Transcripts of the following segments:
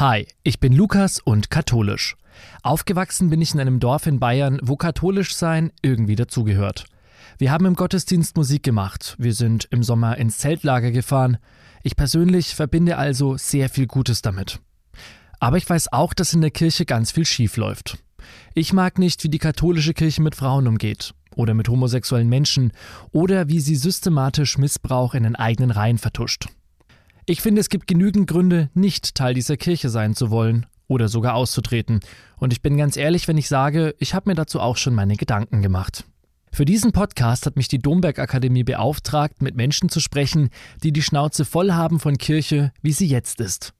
Hi, ich bin Lukas und katholisch. Aufgewachsen bin ich in einem Dorf in Bayern, wo katholisch sein irgendwie dazugehört. Wir haben im Gottesdienst Musik gemacht, wir sind im Sommer ins Zeltlager gefahren. Ich persönlich verbinde also sehr viel Gutes damit. Aber ich weiß auch, dass in der Kirche ganz viel schief läuft. Ich mag nicht, wie die katholische Kirche mit Frauen umgeht oder mit homosexuellen Menschen oder wie sie systematisch Missbrauch in den eigenen Reihen vertuscht. Ich finde, es gibt genügend Gründe, nicht Teil dieser Kirche sein zu wollen oder sogar auszutreten. Und ich bin ganz ehrlich, wenn ich sage, ich habe mir dazu auch schon meine Gedanken gemacht. Für diesen Podcast hat mich die Domberg Akademie beauftragt, mit Menschen zu sprechen, die die Schnauze voll haben von Kirche, wie sie jetzt ist.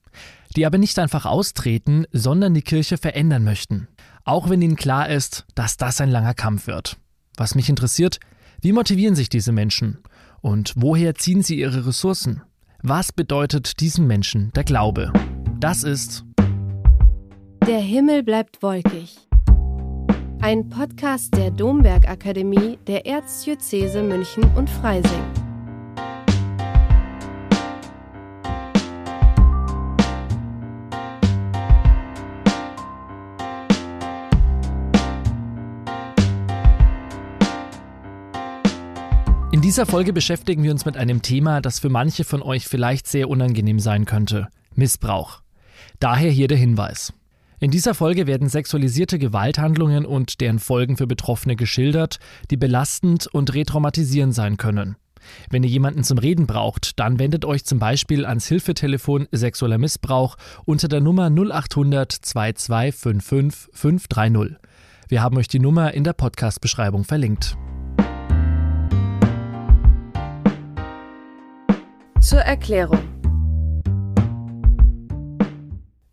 Die aber nicht einfach austreten, sondern die Kirche verändern möchten. Auch wenn ihnen klar ist, dass das ein langer Kampf wird. Was mich interessiert, wie motivieren sich diese Menschen? Und woher ziehen sie ihre Ressourcen? Was bedeutet diesen Menschen der Glaube? Das ist Der Himmel bleibt wolkig. Ein Podcast der Domberg Akademie der Erzdiözese München und Freising. Dieser Folge beschäftigen wir uns mit einem Thema, das für manche von euch vielleicht sehr unangenehm sein könnte. Missbrauch. Daher hier der Hinweis. In dieser Folge werden sexualisierte Gewalthandlungen und deren Folgen für Betroffene geschildert, die belastend und retraumatisierend sein können. Wenn ihr jemanden zum Reden braucht, dann wendet euch zum Beispiel ans Hilfetelefon Sexueller Missbrauch unter der Nummer 0800 2255 530. Wir haben euch die Nummer in der Podcast-Beschreibung verlinkt. Zur Erklärung.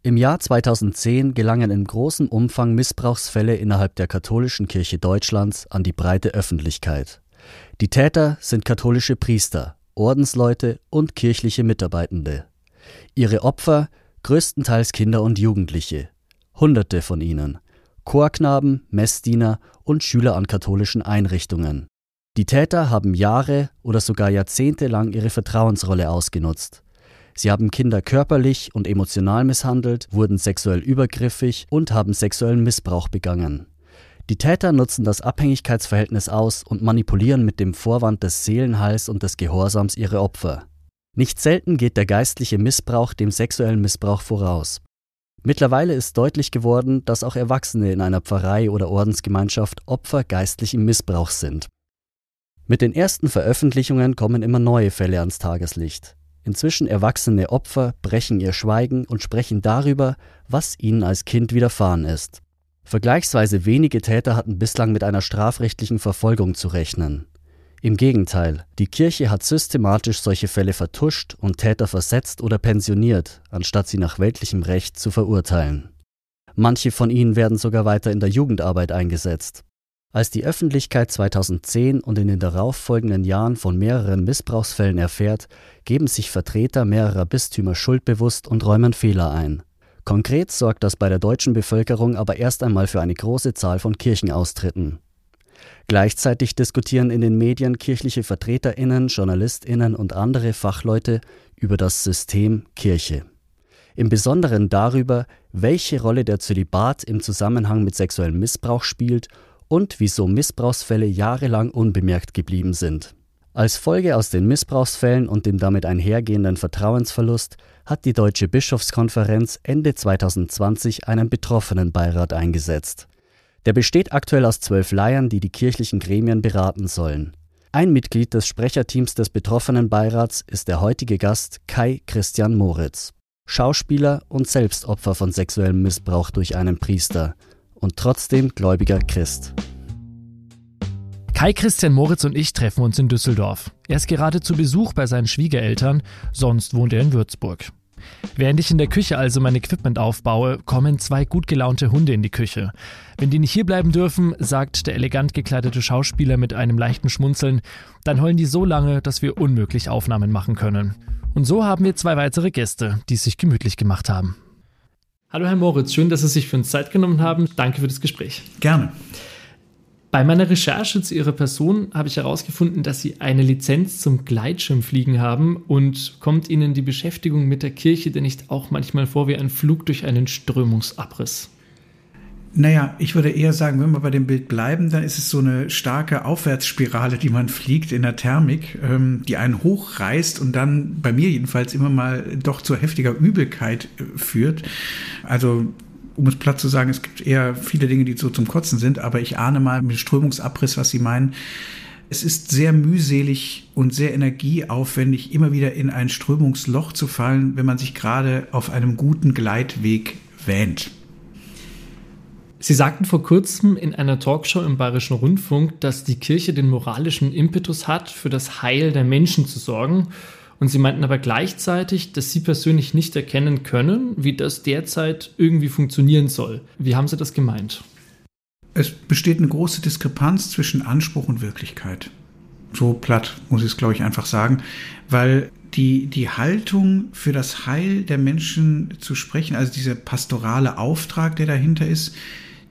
Im Jahr 2010 gelangen in großem Umfang Missbrauchsfälle innerhalb der katholischen Kirche Deutschlands an die breite Öffentlichkeit. Die Täter sind katholische Priester, Ordensleute und kirchliche Mitarbeitende. Ihre Opfer größtenteils Kinder und Jugendliche, Hunderte von ihnen, Chorknaben, Messdiener und Schüler an katholischen Einrichtungen. Die Täter haben Jahre oder sogar Jahrzehnte lang ihre Vertrauensrolle ausgenutzt. Sie haben Kinder körperlich und emotional misshandelt, wurden sexuell übergriffig und haben sexuellen Missbrauch begangen. Die Täter nutzen das Abhängigkeitsverhältnis aus und manipulieren mit dem Vorwand des Seelenheils und des Gehorsams ihre Opfer. Nicht selten geht der geistliche Missbrauch dem sexuellen Missbrauch voraus. Mittlerweile ist deutlich geworden, dass auch Erwachsene in einer Pfarrei oder Ordensgemeinschaft Opfer geistlichen Missbrauchs sind. Mit den ersten Veröffentlichungen kommen immer neue Fälle ans Tageslicht. Inzwischen erwachsene Opfer brechen ihr Schweigen und sprechen darüber, was ihnen als Kind widerfahren ist. Vergleichsweise wenige Täter hatten bislang mit einer strafrechtlichen Verfolgung zu rechnen. Im Gegenteil, die Kirche hat systematisch solche Fälle vertuscht und Täter versetzt oder pensioniert, anstatt sie nach weltlichem Recht zu verurteilen. Manche von ihnen werden sogar weiter in der Jugendarbeit eingesetzt. Als die Öffentlichkeit 2010 und in den darauffolgenden Jahren von mehreren Missbrauchsfällen erfährt, geben sich Vertreter mehrerer Bistümer schuldbewusst und räumen Fehler ein. Konkret sorgt das bei der deutschen Bevölkerung aber erst einmal für eine große Zahl von Kirchenaustritten. Gleichzeitig diskutieren in den Medien kirchliche Vertreterinnen, Journalistinnen und andere Fachleute über das System Kirche. Im Besonderen darüber, welche Rolle der Zölibat im Zusammenhang mit sexuellem Missbrauch spielt und wieso Missbrauchsfälle jahrelang unbemerkt geblieben sind. Als Folge aus den Missbrauchsfällen und dem damit einhergehenden Vertrauensverlust hat die Deutsche Bischofskonferenz Ende 2020 einen Betroffenenbeirat eingesetzt. Der besteht aktuell aus zwölf Laien, die die kirchlichen Gremien beraten sollen. Ein Mitglied des Sprecherteams des Betroffenenbeirats ist der heutige Gast Kai Christian Moritz, Schauspieler und Selbstopfer von sexuellem Missbrauch durch einen Priester und trotzdem gläubiger Christ. Kai Christian Moritz und ich treffen uns in Düsseldorf. Er ist gerade zu Besuch bei seinen Schwiegereltern, sonst wohnt er in Würzburg. Während ich in der Küche also mein Equipment aufbaue, kommen zwei gut gelaunte Hunde in die Küche. Wenn die nicht hierbleiben dürfen, sagt der elegant gekleidete Schauspieler mit einem leichten Schmunzeln, dann heulen die so lange, dass wir unmöglich Aufnahmen machen können. Und so haben wir zwei weitere Gäste, die es sich gemütlich gemacht haben. Hallo Herr Moritz, schön, dass Sie sich für uns Zeit genommen haben. Danke für das Gespräch. Gerne. Bei meiner Recherche zu Ihrer Person habe ich herausgefunden, dass Sie eine Lizenz zum Gleitschirmfliegen haben und kommt Ihnen die Beschäftigung mit der Kirche denn nicht auch manchmal vor wie ein Flug durch einen Strömungsabriss? Naja, ich würde eher sagen, wenn wir bei dem Bild bleiben, dann ist es so eine starke Aufwärtsspirale, die man fliegt in der Thermik, ähm, die einen hochreißt und dann bei mir jedenfalls immer mal doch zu heftiger Übelkeit äh, führt. Also um es platt zu sagen, es gibt eher viele Dinge, die so zum Kotzen sind, aber ich ahne mal mit Strömungsabriss, was Sie meinen. Es ist sehr mühselig und sehr energieaufwendig, immer wieder in ein Strömungsloch zu fallen, wenn man sich gerade auf einem guten Gleitweg wähnt. Sie sagten vor kurzem in einer Talkshow im Bayerischen Rundfunk, dass die Kirche den moralischen Impetus hat, für das Heil der Menschen zu sorgen. Und Sie meinten aber gleichzeitig, dass Sie persönlich nicht erkennen können, wie das derzeit irgendwie funktionieren soll. Wie haben Sie das gemeint? Es besteht eine große Diskrepanz zwischen Anspruch und Wirklichkeit. So platt muss ich es, glaube ich, einfach sagen, weil die, die Haltung für das Heil der Menschen zu sprechen, also dieser pastorale Auftrag, der dahinter ist,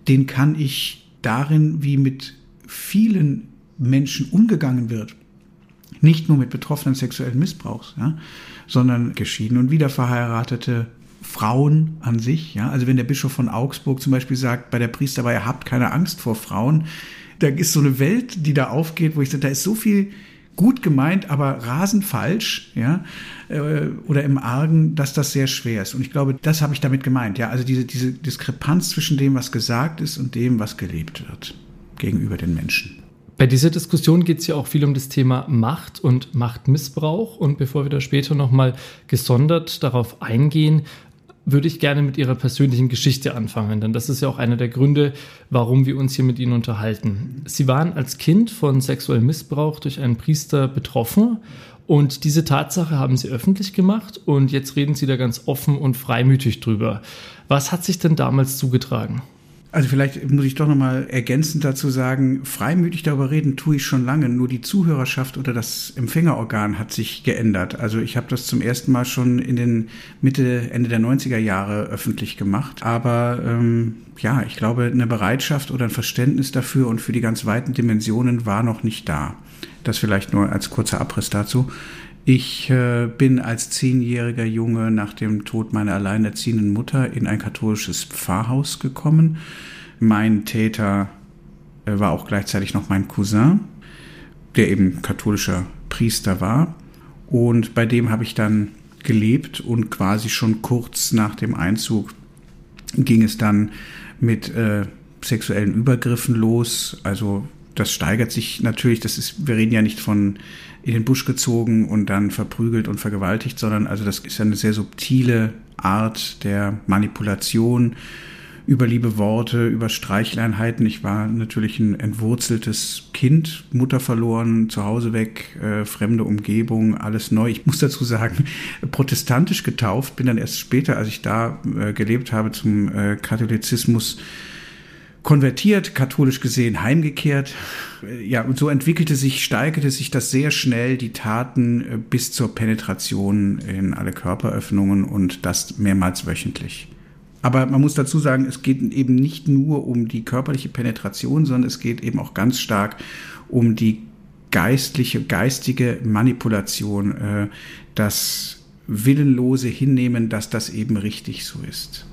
den kann ich darin, wie mit vielen Menschen umgegangen wird, nicht nur mit Betroffenen sexuellen Missbrauchs, ja, sondern geschieden und wiederverheiratete Frauen an sich. Ja, also wenn der Bischof von Augsburg zum Beispiel sagt, bei der Priesterweihe habt keine Angst vor Frauen, da ist so eine Welt, die da aufgeht, wo ich sage, da ist so viel gut gemeint, aber rasend falsch, ja, äh, oder im Argen, dass das sehr schwer ist. Und ich glaube, das habe ich damit gemeint, ja, also diese, diese Diskrepanz zwischen dem, was gesagt ist und dem, was gelebt wird gegenüber den Menschen. Bei dieser Diskussion geht es ja auch viel um das Thema Macht und Machtmissbrauch. Und bevor wir da später nochmal gesondert darauf eingehen, würde ich gerne mit Ihrer persönlichen Geschichte anfangen, denn das ist ja auch einer der Gründe, warum wir uns hier mit Ihnen unterhalten. Sie waren als Kind von sexuellem Missbrauch durch einen Priester betroffen und diese Tatsache haben Sie öffentlich gemacht und jetzt reden Sie da ganz offen und freimütig drüber. Was hat sich denn damals zugetragen? Also vielleicht muss ich doch nochmal ergänzend dazu sagen, freimütig darüber reden tue ich schon lange, nur die Zuhörerschaft oder das Empfängerorgan hat sich geändert. Also ich habe das zum ersten Mal schon in den Mitte, Ende der 90er Jahre öffentlich gemacht. Aber ähm, ja, ich glaube, eine Bereitschaft oder ein Verständnis dafür und für die ganz weiten Dimensionen war noch nicht da. Das vielleicht nur als kurzer Abriss dazu. Ich äh, bin als zehnjähriger Junge nach dem Tod meiner alleinerziehenden Mutter in ein katholisches Pfarrhaus gekommen. Mein Täter äh, war auch gleichzeitig noch mein Cousin, der eben katholischer Priester war. Und bei dem habe ich dann gelebt und quasi schon kurz nach dem Einzug ging es dann mit äh, sexuellen Übergriffen los. Also das steigert sich natürlich, das ist, wir reden ja nicht von in den Busch gezogen und dann verprügelt und vergewaltigt, sondern also das ist eine sehr subtile Art der Manipulation über liebe Worte, über Streichleinheiten. Ich war natürlich ein entwurzeltes Kind, Mutter verloren, zu Hause weg, äh, fremde Umgebung, alles neu. Ich muss dazu sagen, protestantisch getauft, bin dann erst später, als ich da äh, gelebt habe, zum äh, Katholizismus konvertiert, katholisch gesehen heimgekehrt. Ja, und so entwickelte sich, steigerte sich das sehr schnell, die Taten äh, bis zur Penetration in alle Körperöffnungen und das mehrmals wöchentlich. Aber man muss dazu sagen, es geht eben nicht nur um die körperliche Penetration, sondern es geht eben auch ganz stark um die geistliche, geistige Manipulation, äh, das willenlose Hinnehmen, dass das eben richtig so ist.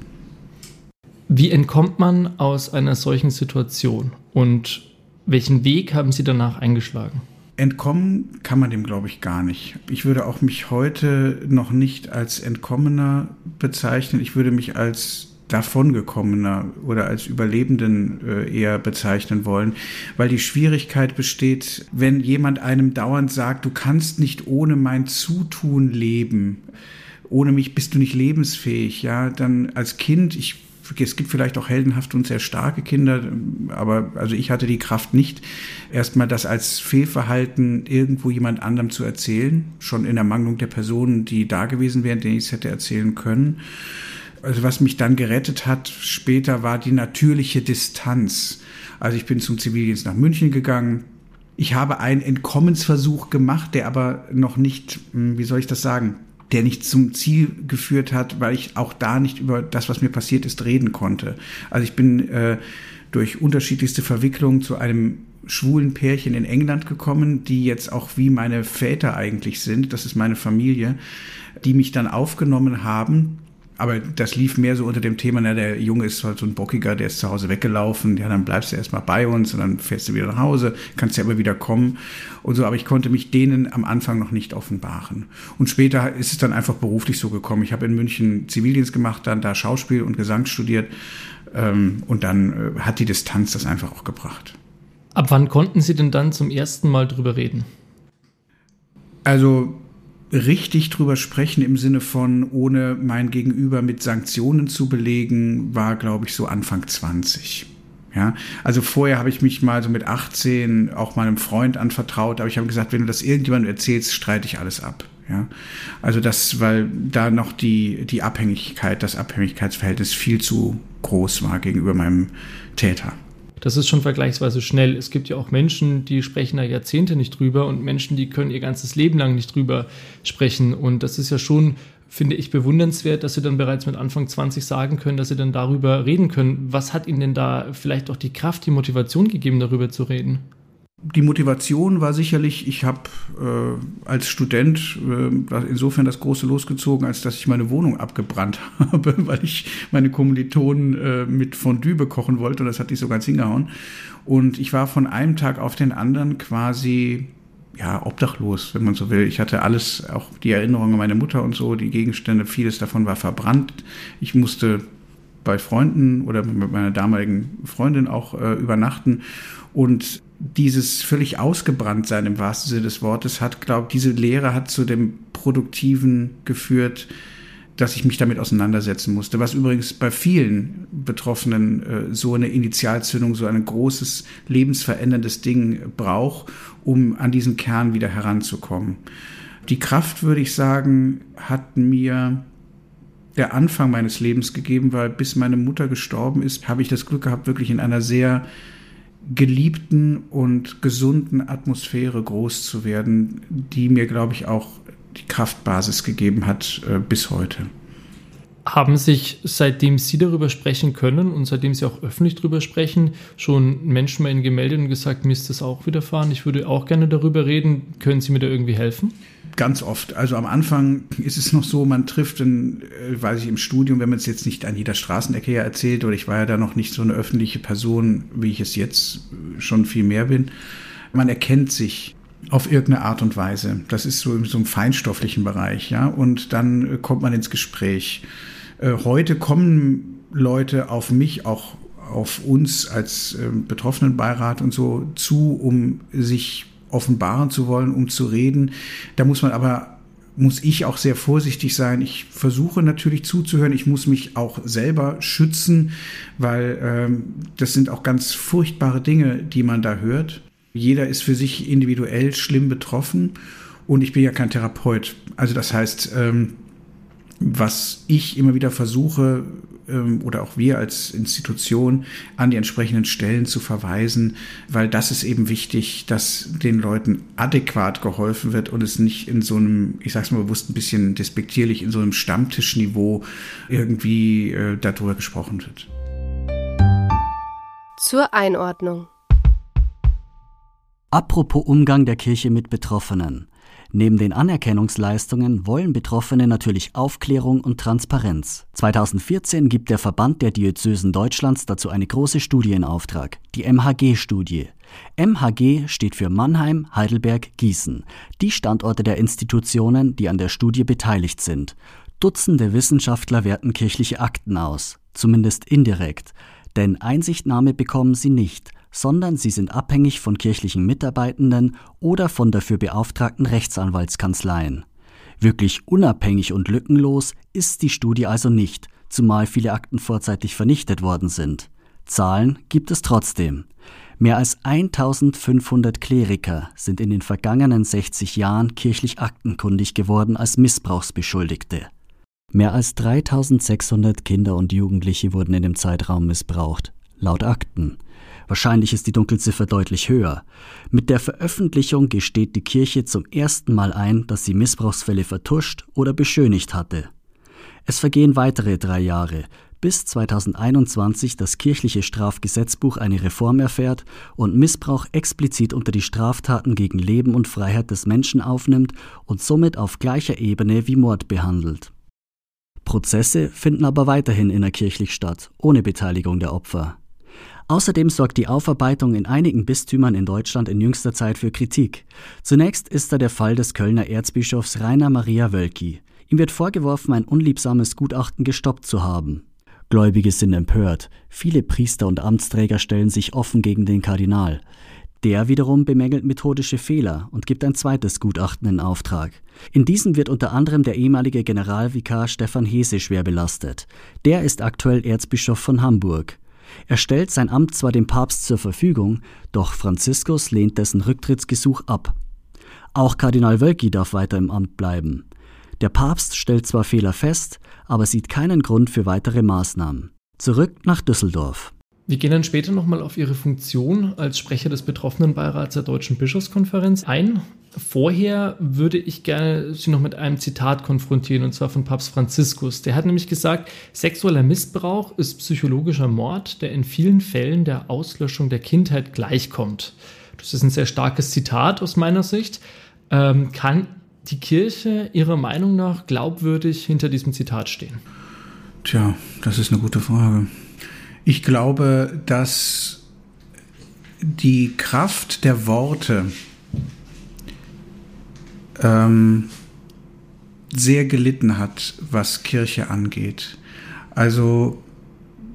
Wie entkommt man aus einer solchen Situation und welchen Weg haben Sie danach eingeschlagen? Entkommen kann man dem, glaube ich, gar nicht. Ich würde auch mich heute noch nicht als Entkommener bezeichnen. Ich würde mich als davongekommener oder als Überlebenden äh, eher bezeichnen wollen, weil die Schwierigkeit besteht, wenn jemand einem dauernd sagt, du kannst nicht ohne mein Zutun leben, ohne mich bist du nicht lebensfähig, ja, dann als Kind, ich es gibt vielleicht auch heldenhafte und sehr starke Kinder, aber also ich hatte die Kraft nicht, erstmal das als Fehlverhalten irgendwo jemand anderem zu erzählen, schon in Ermangelung der Personen, die da gewesen wären, denen ich es hätte erzählen können. Also was mich dann gerettet hat später war die natürliche Distanz. Also ich bin zum Zivildienst nach München gegangen. Ich habe einen Entkommensversuch gemacht, der aber noch nicht, hm, wie soll ich das sagen, der nicht zum Ziel geführt hat, weil ich auch da nicht über das, was mir passiert ist, reden konnte. Also ich bin äh, durch unterschiedlichste Verwicklungen zu einem schwulen Pärchen in England gekommen, die jetzt auch wie meine Väter eigentlich sind, das ist meine Familie, die mich dann aufgenommen haben aber das lief mehr so unter dem Thema, na, der Junge ist halt so ein Bockiger, der ist zu Hause weggelaufen, ja, dann bleibst du erstmal bei uns und dann fährst du wieder nach Hause, kannst ja immer wieder kommen und so, aber ich konnte mich denen am Anfang noch nicht offenbaren. Und später ist es dann einfach beruflich so gekommen. Ich habe in München Zivildienst gemacht, dann da Schauspiel und Gesang studiert ähm, und dann äh, hat die Distanz das einfach auch gebracht. Ab wann konnten Sie denn dann zum ersten Mal drüber reden? Also richtig drüber sprechen im Sinne von, ohne mein Gegenüber mit Sanktionen zu belegen, war, glaube ich, so Anfang 20. Ja, also vorher habe ich mich mal so mit 18 auch meinem Freund anvertraut, aber ich habe gesagt, wenn du das irgendjemandem erzählst, streite ich alles ab. Ja, also das, weil da noch die, die Abhängigkeit, das Abhängigkeitsverhältnis viel zu groß war gegenüber meinem Täter das ist schon vergleichsweise schnell. Es gibt ja auch Menschen, die sprechen da Jahrzehnte nicht drüber und Menschen, die können ihr ganzes Leben lang nicht drüber sprechen. Und das ist ja schon, finde ich, bewundernswert, dass sie dann bereits mit Anfang 20 sagen können, dass sie dann darüber reden können. Was hat ihnen denn da vielleicht auch die Kraft, die Motivation gegeben, darüber zu reden? Die Motivation war sicherlich, ich habe äh, als Student äh, insofern das große losgezogen, als dass ich meine Wohnung abgebrannt habe, weil ich meine Kommilitonen äh, mit Fondue bekochen wollte und das hat nicht so ganz hingehauen. Und ich war von einem Tag auf den anderen quasi ja, obdachlos, wenn man so will. Ich hatte alles, auch die Erinnerungen an meine Mutter und so, die Gegenstände, vieles davon war verbrannt. Ich musste bei Freunden oder mit meiner damaligen Freundin auch äh, übernachten und dieses völlig ausgebrannt sein im wahrsten Sinne des Wortes hat, glaube diese Lehre hat zu dem Produktiven geführt, dass ich mich damit auseinandersetzen musste. Was übrigens bei vielen Betroffenen äh, so eine Initialzündung, so ein großes lebensveränderndes Ding braucht, um an diesen Kern wieder heranzukommen. Die Kraft, würde ich sagen, hat mir der Anfang meines Lebens gegeben, weil bis meine Mutter gestorben ist, habe ich das Glück gehabt, wirklich in einer sehr geliebten und gesunden Atmosphäre groß zu werden, die mir, glaube ich, auch die Kraftbasis gegeben hat äh, bis heute. Haben sich, seitdem Sie darüber sprechen können und seitdem Sie auch öffentlich darüber sprechen, schon Menschen bei Ihnen gemeldet und gesagt, mir ist das auch widerfahren, ich würde auch gerne darüber reden. Können Sie mir da irgendwie helfen? Ganz oft. Also am Anfang ist es noch so, man trifft, in, äh, weiß ich, im Studium, wenn man es jetzt nicht an jeder Straßenecke ja erzählt, oder ich war ja da noch nicht so eine öffentliche Person, wie ich es jetzt schon viel mehr bin. Man erkennt sich auf irgendeine Art und Weise. Das ist so in so einem feinstofflichen Bereich, ja. Und dann kommt man ins Gespräch. Äh, heute kommen Leute auf mich, auch auf uns als äh, Betroffenenbeirat und so zu, um sich offenbaren zu wollen, um zu reden. Da muss man aber muss ich auch sehr vorsichtig sein. Ich versuche natürlich zuzuhören. Ich muss mich auch selber schützen, weil ähm, das sind auch ganz furchtbare Dinge, die man da hört. Jeder ist für sich individuell schlimm betroffen und ich bin ja kein Therapeut. Also das heißt, ähm, was ich immer wieder versuche, ähm, oder auch wir als Institution an die entsprechenden Stellen zu verweisen, weil das ist eben wichtig, dass den Leuten adäquat geholfen wird und es nicht in so einem, ich sag's mal bewusst ein bisschen despektierlich, in so einem Stammtischniveau irgendwie äh, darüber gesprochen wird. Zur Einordnung. Apropos Umgang der Kirche mit Betroffenen. Neben den Anerkennungsleistungen wollen Betroffene natürlich Aufklärung und Transparenz. 2014 gibt der Verband der Diözesen Deutschlands dazu eine große Studie in Auftrag, die MHG-Studie. MHG steht für Mannheim, Heidelberg, Gießen, die Standorte der Institutionen, die an der Studie beteiligt sind. Dutzende Wissenschaftler werten kirchliche Akten aus, zumindest indirekt, denn Einsichtnahme bekommen sie nicht – sondern sie sind abhängig von kirchlichen Mitarbeitenden oder von dafür beauftragten Rechtsanwaltskanzleien. Wirklich unabhängig und lückenlos ist die Studie also nicht, zumal viele Akten vorzeitig vernichtet worden sind. Zahlen gibt es trotzdem. Mehr als 1500 Kleriker sind in den vergangenen 60 Jahren kirchlich aktenkundig geworden als Missbrauchsbeschuldigte. Mehr als 3600 Kinder und Jugendliche wurden in dem Zeitraum missbraucht, laut Akten. Wahrscheinlich ist die Dunkelziffer deutlich höher. Mit der Veröffentlichung gesteht die Kirche zum ersten Mal ein, dass sie Missbrauchsfälle vertuscht oder beschönigt hatte. Es vergehen weitere drei Jahre, bis 2021 das kirchliche Strafgesetzbuch eine Reform erfährt und Missbrauch explizit unter die Straftaten gegen Leben und Freiheit des Menschen aufnimmt und somit auf gleicher Ebene wie Mord behandelt. Prozesse finden aber weiterhin innerkirchlich statt, ohne Beteiligung der Opfer. Außerdem sorgt die Aufarbeitung in einigen Bistümern in Deutschland in jüngster Zeit für Kritik. Zunächst ist da der Fall des Kölner Erzbischofs Rainer Maria Wölki. Ihm wird vorgeworfen, ein unliebsames Gutachten gestoppt zu haben. Gläubige sind empört. Viele Priester und Amtsträger stellen sich offen gegen den Kardinal. Der wiederum bemängelt methodische Fehler und gibt ein zweites Gutachten in Auftrag. In diesem wird unter anderem der ehemalige Generalvikar Stefan Hese schwer belastet. Der ist aktuell Erzbischof von Hamburg. Er stellt sein Amt zwar dem Papst zur Verfügung, doch Franziskus lehnt dessen Rücktrittsgesuch ab. Auch Kardinal Wölki darf weiter im Amt bleiben. Der Papst stellt zwar Fehler fest, aber sieht keinen Grund für weitere Maßnahmen. Zurück nach Düsseldorf. Wir gehen dann später nochmal auf Ihre Funktion als Sprecher des Betroffenenbeirats der Deutschen Bischofskonferenz ein. Vorher würde ich gerne Sie noch mit einem Zitat konfrontieren, und zwar von Papst Franziskus. Der hat nämlich gesagt, sexueller Missbrauch ist psychologischer Mord, der in vielen Fällen der Auslöschung der Kindheit gleichkommt. Das ist ein sehr starkes Zitat aus meiner Sicht. Ähm, kann die Kirche Ihrer Meinung nach glaubwürdig hinter diesem Zitat stehen? Tja, das ist eine gute Frage. Ich glaube, dass die Kraft der Worte ähm, sehr gelitten hat, was Kirche angeht. Also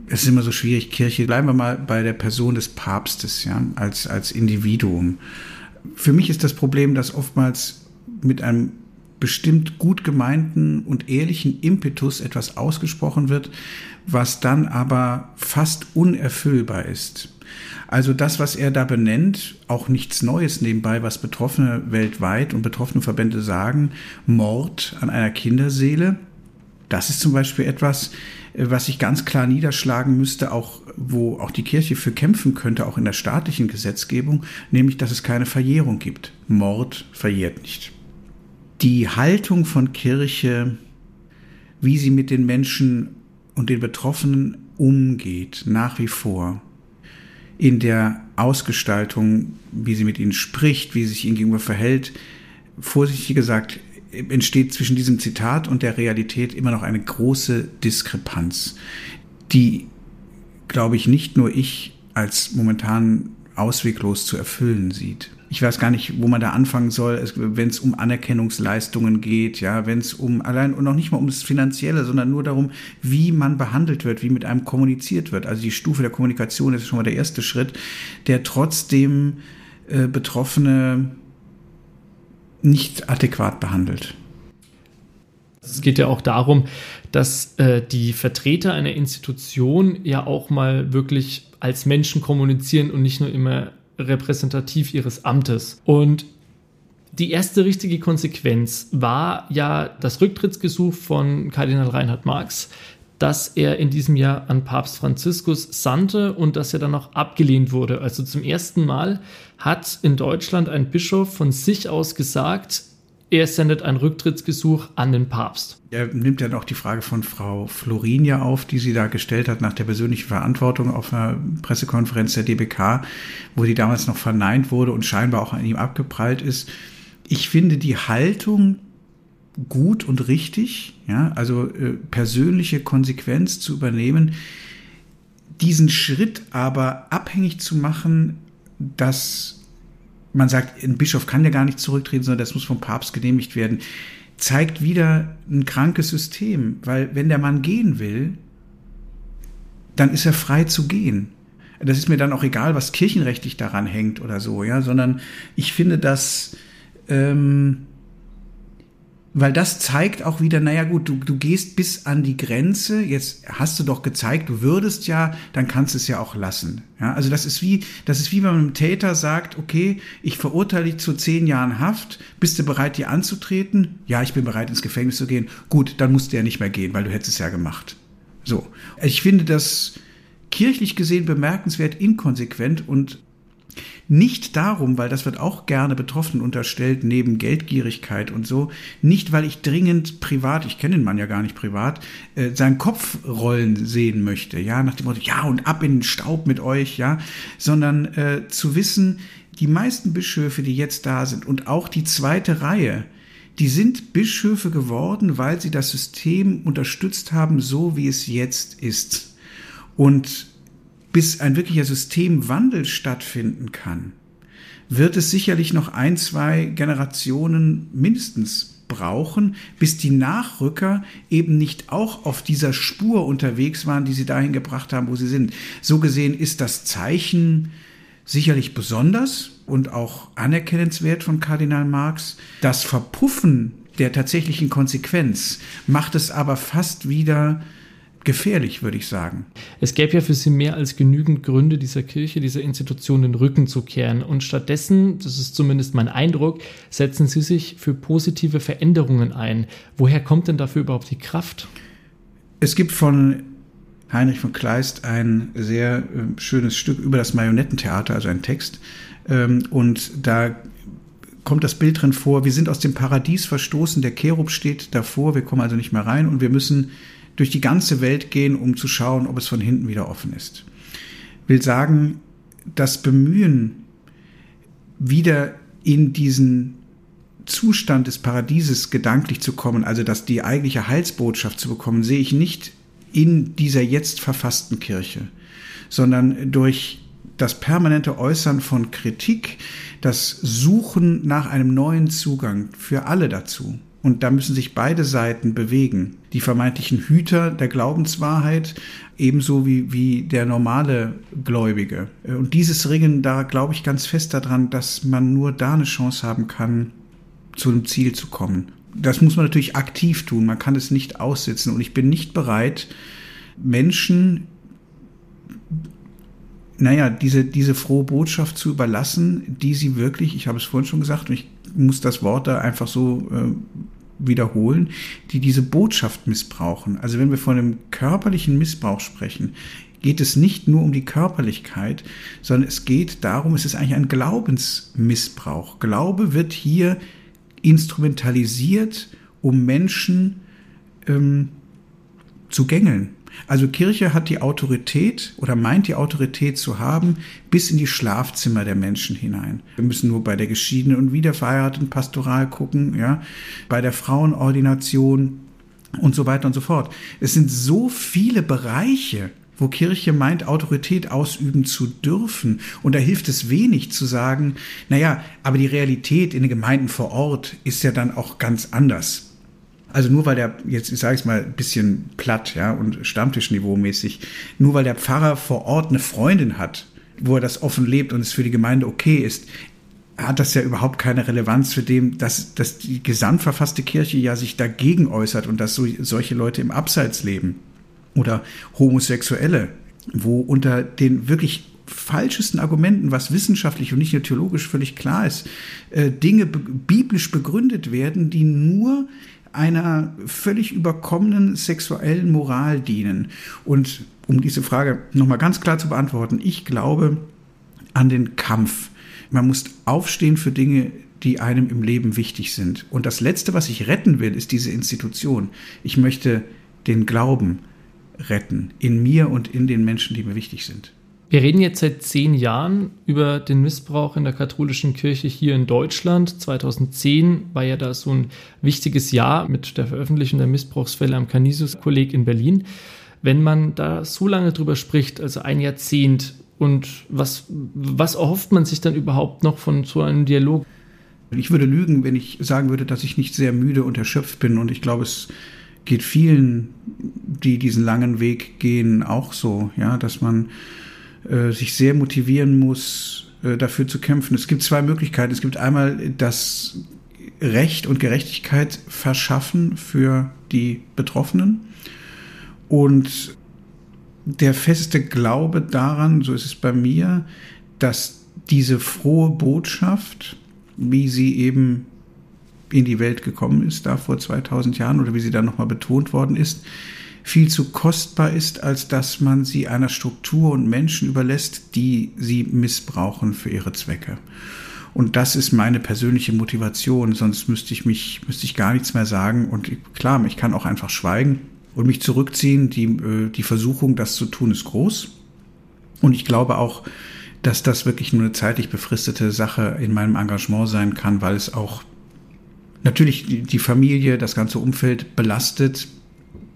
es ist immer so schwierig, Kirche, bleiben wir mal bei der Person des Papstes, ja, als, als Individuum. Für mich ist das Problem, dass oftmals mit einem bestimmt gut gemeinten und ehrlichen Impetus etwas ausgesprochen wird, was dann aber fast unerfüllbar ist. Also das, was er da benennt, auch nichts Neues nebenbei, was Betroffene weltweit und betroffene Verbände sagen, Mord an einer Kinderseele, das ist zum Beispiel etwas, äh, was sich ganz klar niederschlagen müsste, auch wo auch die Kirche für kämpfen könnte, auch in der staatlichen Gesetzgebung, nämlich dass es keine Verjährung gibt. Mord verjährt nicht. Die Haltung von Kirche, wie sie mit den Menschen und den Betroffenen umgeht, nach wie vor, in der Ausgestaltung, wie sie mit ihnen spricht, wie sie sich ihnen gegenüber verhält, vorsichtig gesagt, entsteht zwischen diesem Zitat und der Realität immer noch eine große Diskrepanz, die, glaube ich, nicht nur ich als momentan ausweglos zu erfüllen sieht ich weiß gar nicht, wo man da anfangen soll, wenn es um Anerkennungsleistungen geht, ja, wenn es um allein und noch nicht mal um das Finanzielle, sondern nur darum, wie man behandelt wird, wie mit einem kommuniziert wird. Also die Stufe der Kommunikation ist schon mal der erste Schritt, der trotzdem äh, Betroffene nicht adäquat behandelt. Es geht ja auch darum, dass äh, die Vertreter einer Institution ja auch mal wirklich als Menschen kommunizieren und nicht nur immer repräsentativ ihres Amtes. Und die erste richtige Konsequenz war ja das Rücktrittsgesuch von Kardinal Reinhard Marx, das er in diesem Jahr an Papst Franziskus sandte und das er dann auch abgelehnt wurde. Also zum ersten Mal hat in Deutschland ein Bischof von sich aus gesagt, er sendet ein Rücktrittsgesuch an den Papst. Er nimmt ja noch die Frage von Frau Florinia auf, die sie da gestellt hat nach der persönlichen Verantwortung auf einer Pressekonferenz der DBK, wo die damals noch verneint wurde und scheinbar auch an ihm abgeprallt ist. Ich finde die Haltung gut und richtig, ja, also äh, persönliche Konsequenz zu übernehmen, diesen Schritt aber abhängig zu machen, dass man sagt, ein Bischof kann ja gar nicht zurücktreten, sondern das muss vom Papst genehmigt werden, zeigt wieder ein krankes System. Weil wenn der Mann gehen will, dann ist er frei zu gehen. Das ist mir dann auch egal, was kirchenrechtlich daran hängt oder so, ja, sondern ich finde, dass ähm, weil das zeigt auch wieder, naja gut, du, du gehst bis an die Grenze, jetzt hast du doch gezeigt, du würdest ja, dann kannst du es ja auch lassen. Ja, also das ist wie, das ist wie wenn man einem Täter sagt, okay, ich verurteile dich zu zehn Jahren Haft, bist du bereit, dir anzutreten? Ja, ich bin bereit, ins Gefängnis zu gehen. Gut, dann musst du ja nicht mehr gehen, weil du hättest es ja gemacht. So. Ich finde das kirchlich gesehen bemerkenswert inkonsequent und nicht darum, weil das wird auch gerne Betroffenen unterstellt, neben Geldgierigkeit und so, nicht weil ich dringend privat, ich kenne den Mann ja gar nicht privat, äh, seinen Kopf rollen sehen möchte, ja, nach dem Motto, ja, und ab in den Staub mit euch, ja, sondern äh, zu wissen, die meisten Bischöfe, die jetzt da sind und auch die zweite Reihe, die sind Bischöfe geworden, weil sie das System unterstützt haben, so wie es jetzt ist. Und bis ein wirklicher Systemwandel stattfinden kann, wird es sicherlich noch ein, zwei Generationen mindestens brauchen, bis die Nachrücker eben nicht auch auf dieser Spur unterwegs waren, die sie dahin gebracht haben, wo sie sind. So gesehen ist das Zeichen sicherlich besonders und auch anerkennenswert von Kardinal Marx. Das Verpuffen der tatsächlichen Konsequenz macht es aber fast wieder gefährlich, würde ich sagen. Es gäbe ja für Sie mehr als genügend Gründe, dieser Kirche, dieser Institution den Rücken zu kehren. Und stattdessen, das ist zumindest mein Eindruck, setzen Sie sich für positive Veränderungen ein. Woher kommt denn dafür überhaupt die Kraft? Es gibt von Heinrich von Kleist ein sehr äh, schönes Stück über das Marionettentheater, also ein Text. Ähm, und da kommt das Bild drin vor, wir sind aus dem Paradies verstoßen, der Cherub steht davor, wir kommen also nicht mehr rein und wir müssen durch die ganze Welt gehen, um zu schauen, ob es von hinten wieder offen ist. Will sagen, das Bemühen, wieder in diesen Zustand des Paradieses gedanklich zu kommen, also dass die eigentliche Heilsbotschaft zu bekommen, sehe ich nicht in dieser jetzt verfassten Kirche, sondern durch das permanente Äußern von Kritik, das Suchen nach einem neuen Zugang für alle dazu. Und da müssen sich beide Seiten bewegen. Die vermeintlichen Hüter der Glaubenswahrheit, ebenso wie, wie der normale Gläubige. Und dieses Ringen, da glaube ich ganz fest daran, dass man nur da eine Chance haben kann, zu einem Ziel zu kommen. Das muss man natürlich aktiv tun. Man kann es nicht aussitzen. Und ich bin nicht bereit, Menschen, naja, diese, diese frohe Botschaft zu überlassen, die sie wirklich, ich habe es vorhin schon gesagt, und ich muss das Wort da einfach so äh, wiederholen, die diese Botschaft missbrauchen. Also wenn wir von einem körperlichen Missbrauch sprechen, geht es nicht nur um die Körperlichkeit, sondern es geht darum, es ist eigentlich ein Glaubensmissbrauch. Glaube wird hier instrumentalisiert, um Menschen ähm, zu gängeln. Also Kirche hat die Autorität oder meint die Autorität zu haben bis in die Schlafzimmer der Menschen hinein. Wir müssen nur bei der geschiedenen und wiederverheirateten Pastoral gucken, ja, bei der Frauenordination und so weiter und so fort. Es sind so viele Bereiche, wo Kirche meint, Autorität ausüben zu dürfen. Und da hilft es wenig zu sagen, naja, aber die Realität in den Gemeinden vor Ort ist ja dann auch ganz anders. Also nur weil der, jetzt sage ich es mal ein bisschen platt, ja, und Stammtischniveau-mäßig, nur weil der Pfarrer vor Ort eine Freundin hat, wo er das offen lebt und es für die Gemeinde okay ist, hat das ja überhaupt keine Relevanz für dem, dass, dass die gesamtverfasste Kirche ja sich dagegen äußert und dass so, solche Leute im Abseits leben. Oder Homosexuelle, wo unter den wirklich falschesten Argumenten, was wissenschaftlich und nicht nur theologisch völlig klar ist, äh, Dinge biblisch begründet werden, die nur einer völlig überkommenen sexuellen Moral dienen. Und um diese Frage nochmal ganz klar zu beantworten, ich glaube an den Kampf. Man muss aufstehen für Dinge, die einem im Leben wichtig sind. Und das Letzte, was ich retten will, ist diese Institution. Ich möchte den Glauben retten in mir und in den Menschen, die mir wichtig sind. Wir reden jetzt seit zehn Jahren über den Missbrauch in der katholischen Kirche hier in Deutschland. 2010 war ja da so ein wichtiges Jahr mit der Veröffentlichung der Missbrauchsfälle am Canisius-Kolleg in Berlin. Wenn man da so lange drüber spricht, also ein Jahrzehnt, und was, was erhofft man sich dann überhaupt noch von so einem Dialog? Ich würde lügen, wenn ich sagen würde, dass ich nicht sehr müde und erschöpft bin. Und ich glaube, es geht vielen, die diesen langen Weg gehen, auch so, ja, dass man äh, sich sehr motivieren muss, äh, dafür zu kämpfen. Es gibt zwei Möglichkeiten. Es gibt einmal das Recht und Gerechtigkeit verschaffen für die Betroffenen und der feste Glaube daran, so ist es bei mir, dass diese frohe Botschaft, wie sie eben in die Welt gekommen ist, da vor 2000 Jahren oder wie sie dann nochmal betont worden ist, viel zu kostbar ist, als dass man sie einer Struktur und Menschen überlässt, die sie missbrauchen für ihre Zwecke. Und das ist meine persönliche Motivation, sonst müsste ich mich, müsste ich gar nichts mehr sagen. Und klar, ich kann auch einfach schweigen und mich zurückziehen. Die, äh, die Versuchung, das zu tun, ist groß. Und ich glaube auch, dass das wirklich nur eine zeitlich befristete Sache in meinem Engagement sein kann, weil es auch natürlich die Familie, das ganze Umfeld belastet,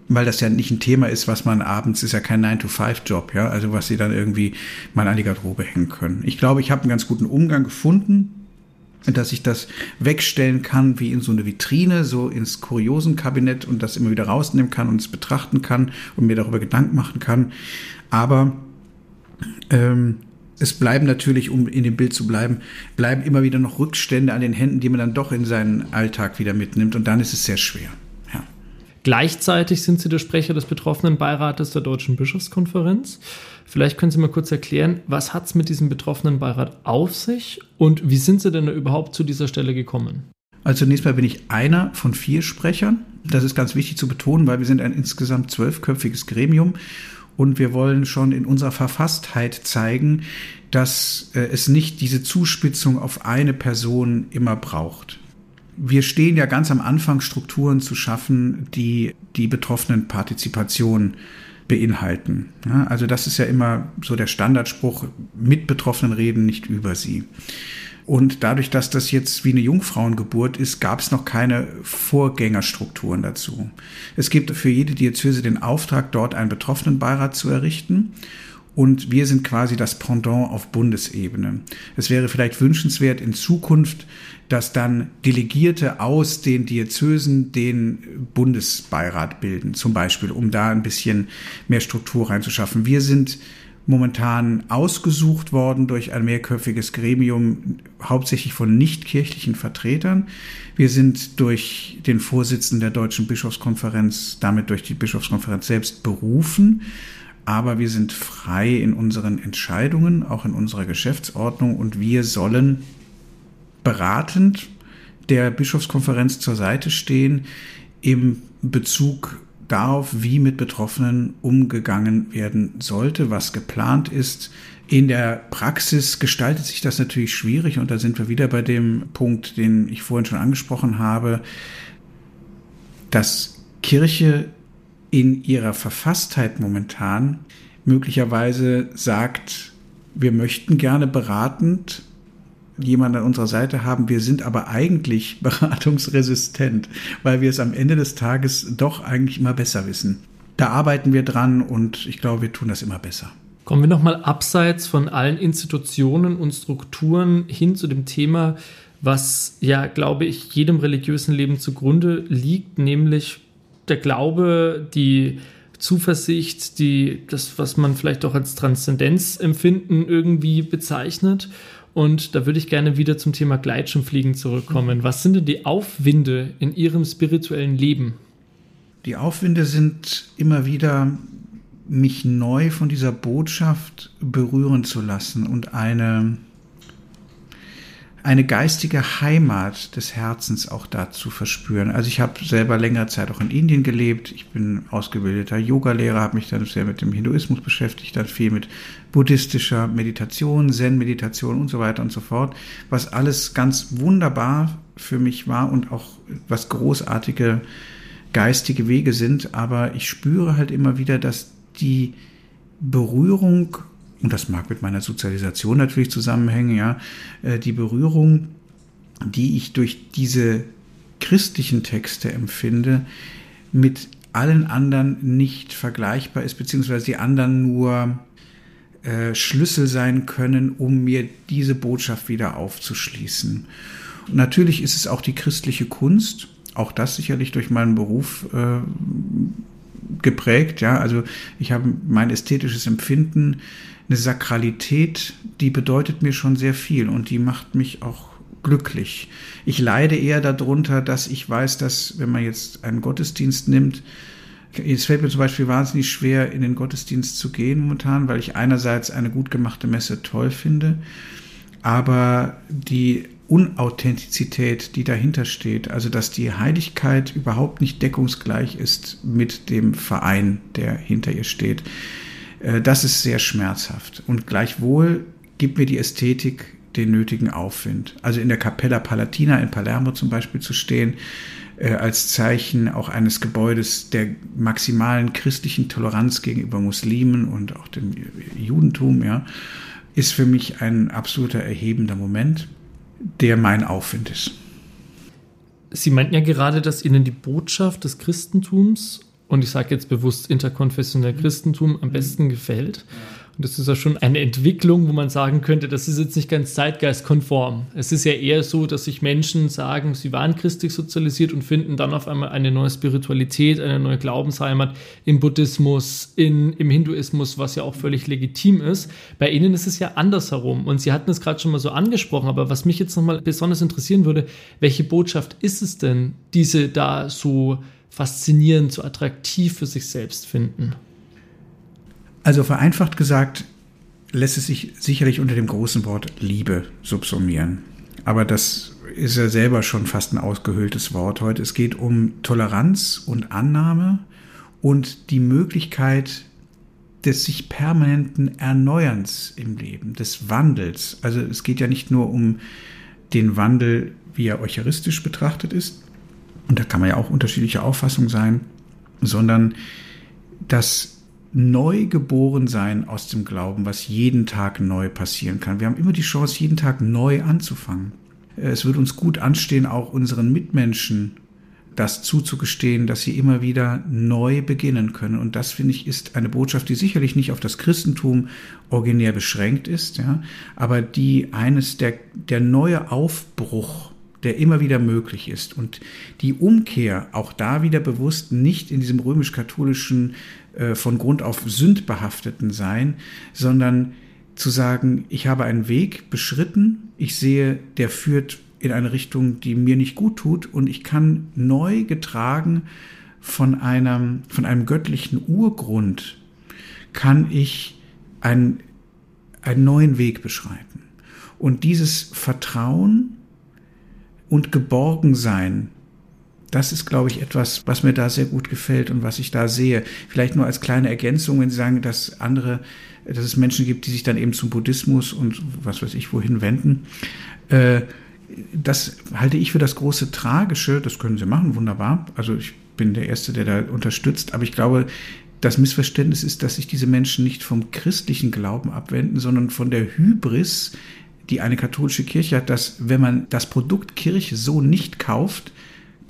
weil das ja nicht ein Thema ist, was man abends, ist ja kein 9-to-5-Job, ja, also was sie dann irgendwie mal an die Garderobe hängen können. Ich glaube, ich habe einen ganz guten Umgang gefunden, dass ich das wegstellen kann wie in so eine Vitrine, so ins Kuriosenkabinett und das immer wieder rausnehmen kann und es betrachten kann und mir darüber Gedanken machen kann. Aber ähm, es bleiben natürlich, um in dem Bild zu bleiben, bleiben immer wieder noch Rückstände an den Händen, die man dann doch in seinen Alltag wieder mitnimmt. Und dann ist es sehr schwer. Gleichzeitig sind Sie der Sprecher des betroffenen Beirates der Deutschen Bischofskonferenz. Vielleicht können Sie mal kurz erklären, was hat es mit diesem betroffenen Beirat auf sich und wie sind Sie denn überhaupt zu dieser Stelle gekommen? Also zunächst mal bin ich einer von vier Sprechern. Das ist ganz wichtig zu betonen, weil wir sind ein insgesamt zwölfköpfiges Gremium und wir wollen schon in unserer Verfasstheit zeigen, dass äh, es nicht diese Zuspitzung auf eine Person immer braucht. Wir stehen ja ganz am Anfang, Strukturen zu schaffen, die die betroffenen Partizipation beinhalten. Ja, also das ist ja immer so der Standardspruch, mit Betroffenen reden, nicht über sie. Und dadurch, dass das jetzt wie eine Jungfrauengeburt ist, gab es noch keine Vorgängerstrukturen dazu. Es gibt für jede Diözese den Auftrag, dort einen Betroffenenbeirat zu errichten. Und wir sind quasi das Pendant auf Bundesebene. Es wäre vielleicht wünschenswert in Zukunft, dass dann Delegierte aus den Diözesen den Bundesbeirat bilden, zum Beispiel, um da ein bisschen mehr Struktur reinzuschaffen. Wir sind momentan ausgesucht worden durch ein mehrköpfiges Gremium, hauptsächlich von nichtkirchlichen Vertretern. Wir sind durch den Vorsitzenden der Deutschen Bischofskonferenz, damit durch die Bischofskonferenz selbst berufen. Aber wir sind frei in unseren Entscheidungen, auch in unserer Geschäftsordnung und wir sollen beratend der Bischofskonferenz zur Seite stehen im Bezug darauf, wie mit Betroffenen umgegangen werden sollte, was geplant ist. In der Praxis gestaltet sich das natürlich schwierig und da sind wir wieder bei dem Punkt, den ich vorhin schon angesprochen habe, dass Kirche in ihrer Verfasstheit momentan möglicherweise sagt, wir möchten gerne beratend jemanden an unserer Seite haben. Wir sind aber eigentlich beratungsresistent, weil wir es am Ende des Tages doch eigentlich immer besser wissen. Da arbeiten wir dran und ich glaube, wir tun das immer besser. Kommen wir nochmal abseits von allen Institutionen und Strukturen hin zu dem Thema, was ja, glaube ich, jedem religiösen Leben zugrunde liegt, nämlich der Glaube, die Zuversicht, die, das, was man vielleicht auch als Transzendenzempfinden irgendwie bezeichnet. Und da würde ich gerne wieder zum Thema Gleitschirmfliegen zurückkommen. Was sind denn die Aufwinde in Ihrem spirituellen Leben? Die Aufwinde sind immer wieder, mich neu von dieser Botschaft berühren zu lassen und eine eine geistige Heimat des Herzens auch dazu verspüren. Also ich habe selber längere Zeit auch in Indien gelebt. Ich bin ausgebildeter Yogalehrer, habe mich dann sehr mit dem Hinduismus beschäftigt, dann viel mit buddhistischer Meditation, Zen-Meditation und so weiter und so fort, was alles ganz wunderbar für mich war und auch was großartige geistige Wege sind. Aber ich spüre halt immer wieder, dass die Berührung und das mag mit meiner Sozialisation natürlich zusammenhängen, ja, äh, die Berührung, die ich durch diese christlichen Texte empfinde, mit allen anderen nicht vergleichbar ist, beziehungsweise die anderen nur äh, Schlüssel sein können, um mir diese Botschaft wieder aufzuschließen. Und natürlich ist es auch die christliche Kunst, auch das sicherlich durch meinen Beruf äh, geprägt, ja, also ich habe mein ästhetisches Empfinden eine Sakralität, die bedeutet mir schon sehr viel und die macht mich auch glücklich. Ich leide eher darunter, dass ich weiß, dass wenn man jetzt einen Gottesdienst nimmt, es fällt mir zum Beispiel wahnsinnig schwer, in den Gottesdienst zu gehen momentan, weil ich einerseits eine gut gemachte Messe toll finde, aber die Unauthentizität, die dahinter steht. Also dass die Heiligkeit überhaupt nicht deckungsgleich ist mit dem Verein, der hinter ihr steht. Äh, das ist sehr schmerzhaft. Und gleichwohl gibt mir die Ästhetik den nötigen Aufwind. Also in der Capella Palatina in Palermo zum Beispiel zu stehen, äh, als Zeichen auch eines Gebäudes der maximalen christlichen Toleranz gegenüber Muslimen und auch dem Judentum, ja, ist für mich ein absoluter erhebender Moment der mein Aufwind ist. Sie meinten ja gerade, dass Ihnen die Botschaft des Christentums, und ich sage jetzt bewusst interkonfessionell Christentum, am besten gefällt. Und das ist ja schon eine Entwicklung, wo man sagen könnte, das ist jetzt nicht ganz zeitgeistkonform. Es ist ja eher so, dass sich Menschen sagen, sie waren christlich sozialisiert und finden dann auf einmal eine neue Spiritualität, eine neue Glaubensheimat im Buddhismus, in, im Hinduismus, was ja auch völlig legitim ist. Bei ihnen ist es ja andersherum. Und Sie hatten es gerade schon mal so angesprochen, aber was mich jetzt nochmal besonders interessieren würde, welche Botschaft ist es denn, die Sie da so faszinierend, so attraktiv für sich selbst finden? Also vereinfacht gesagt lässt es sich sicherlich unter dem großen Wort Liebe subsumieren. Aber das ist ja selber schon fast ein ausgehöhltes Wort heute. Es geht um Toleranz und Annahme und die Möglichkeit des sich permanenten Erneuerns im Leben, des Wandels. Also es geht ja nicht nur um den Wandel, wie er eucharistisch betrachtet ist, und da kann man ja auch unterschiedliche Auffassungen sein, sondern das Neugeborensein aus dem Glauben, was jeden Tag neu passieren kann. Wir haben immer die Chance, jeden Tag neu anzufangen. Es wird uns gut anstehen, auch unseren Mitmenschen das zuzugestehen, dass sie immer wieder neu beginnen können. Und das, finde ich, ist eine Botschaft, die sicherlich nicht auf das Christentum originär beschränkt ist, ja, aber die eines der, der neue Aufbruch der immer wieder möglich ist. Und die Umkehr, auch da wieder bewusst, nicht in diesem römisch-katholischen, äh, von Grund auf sündbehafteten Sein, sondern zu sagen, ich habe einen Weg beschritten, ich sehe, der führt in eine Richtung, die mir nicht gut tut und ich kann neu getragen von einem, von einem göttlichen Urgrund, kann ich einen, einen neuen Weg beschreiten. Und dieses Vertrauen, und geborgen sein. Das ist, glaube ich, etwas, was mir da sehr gut gefällt und was ich da sehe. Vielleicht nur als kleine Ergänzung, wenn Sie sagen, dass andere, dass es Menschen gibt, die sich dann eben zum Buddhismus und was weiß ich wohin wenden. Äh, das halte ich für das große Tragische. Das können Sie machen, wunderbar. Also ich bin der Erste, der da unterstützt. Aber ich glaube, das Missverständnis ist, dass sich diese Menschen nicht vom christlichen Glauben abwenden, sondern von der Hybris, die eine katholische Kirche hat, dass wenn man das Produkt Kirche so nicht kauft,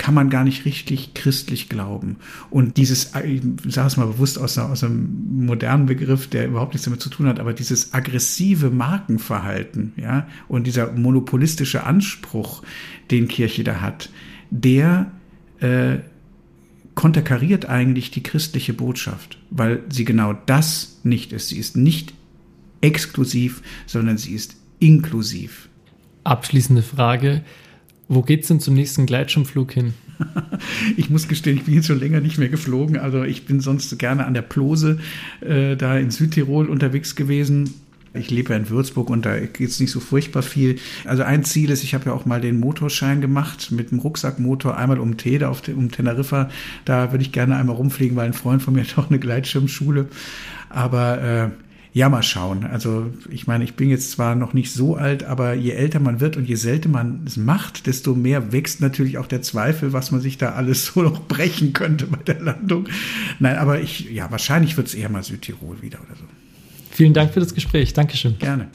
kann man gar nicht richtig christlich glauben. Und dieses, ich sage es mal bewusst aus, aus einem modernen Begriff, der überhaupt nichts damit zu tun hat, aber dieses aggressive Markenverhalten, ja, und dieser monopolistische Anspruch, den Kirche da hat, der äh, konterkariert eigentlich die christliche Botschaft, weil sie genau das nicht ist. Sie ist nicht exklusiv, sondern sie ist inklusiv. Abschließende Frage. Wo geht's denn zum nächsten Gleitschirmflug hin? ich muss gestehen, ich bin jetzt schon länger nicht mehr geflogen. Also ich bin sonst gerne an der Plose äh, da in Südtirol unterwegs gewesen. Ich lebe ja in Würzburg und da geht es nicht so furchtbar viel. Also ein Ziel ist, ich habe ja auch mal den Motorschein gemacht mit dem Rucksackmotor einmal um Tede auf um Teneriffa. Da würde ich gerne einmal rumfliegen, weil ein Freund von mir hat auch eine Gleitschirmschule. Aber äh, ja, mal schauen. Also ich meine, ich bin jetzt zwar noch nicht so alt, aber je älter man wird und je seltener man es macht, desto mehr wächst natürlich auch der Zweifel, was man sich da alles so noch brechen könnte bei der Landung. Nein, aber ich, ja, wahrscheinlich wird es eher mal Südtirol wieder oder so. Vielen Dank für das Gespräch. Dankeschön. Gerne.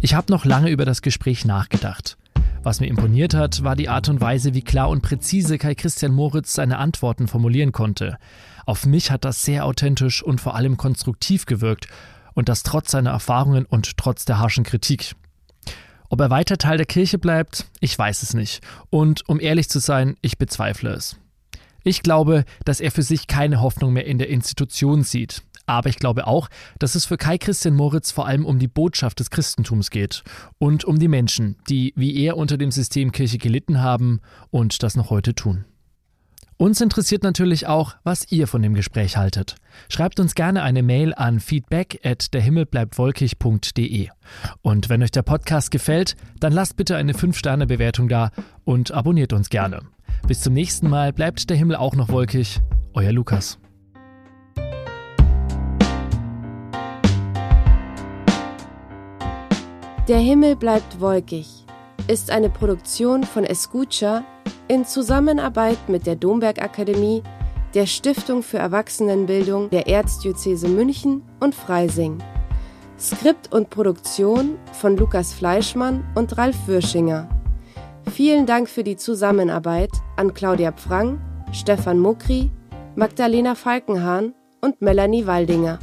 Ich habe noch lange über das Gespräch nachgedacht. Was mir imponiert hat, war die Art und Weise, wie klar und präzise Kai Christian Moritz seine Antworten formulieren konnte. Auf mich hat das sehr authentisch und vor allem konstruktiv gewirkt und das trotz seiner Erfahrungen und trotz der harschen Kritik. Ob er weiter Teil der Kirche bleibt, ich weiß es nicht. Und um ehrlich zu sein, ich bezweifle es. Ich glaube, dass er für sich keine Hoffnung mehr in der Institution sieht. Aber ich glaube auch, dass es für Kai Christian Moritz vor allem um die Botschaft des Christentums geht und um die Menschen, die wie er unter dem System Kirche gelitten haben und das noch heute tun. Uns interessiert natürlich auch, was ihr von dem Gespräch haltet. Schreibt uns gerne eine Mail an feedback at derhimmelbleibtwolkig.de. Und wenn euch der Podcast gefällt, dann lasst bitte eine 5-Sterne-Bewertung da und abonniert uns gerne. Bis zum nächsten Mal bleibt der Himmel auch noch wolkig. Euer Lukas. Der Himmel bleibt wolkig ist eine Produktion von Escucha in Zusammenarbeit mit der Domberg Akademie, der Stiftung für Erwachsenenbildung der Erzdiözese München und Freising. Skript und Produktion von Lukas Fleischmann und Ralf Würschinger. Vielen Dank für die Zusammenarbeit an Claudia Pfrang, Stefan Mukri, Magdalena Falkenhahn und Melanie Waldinger.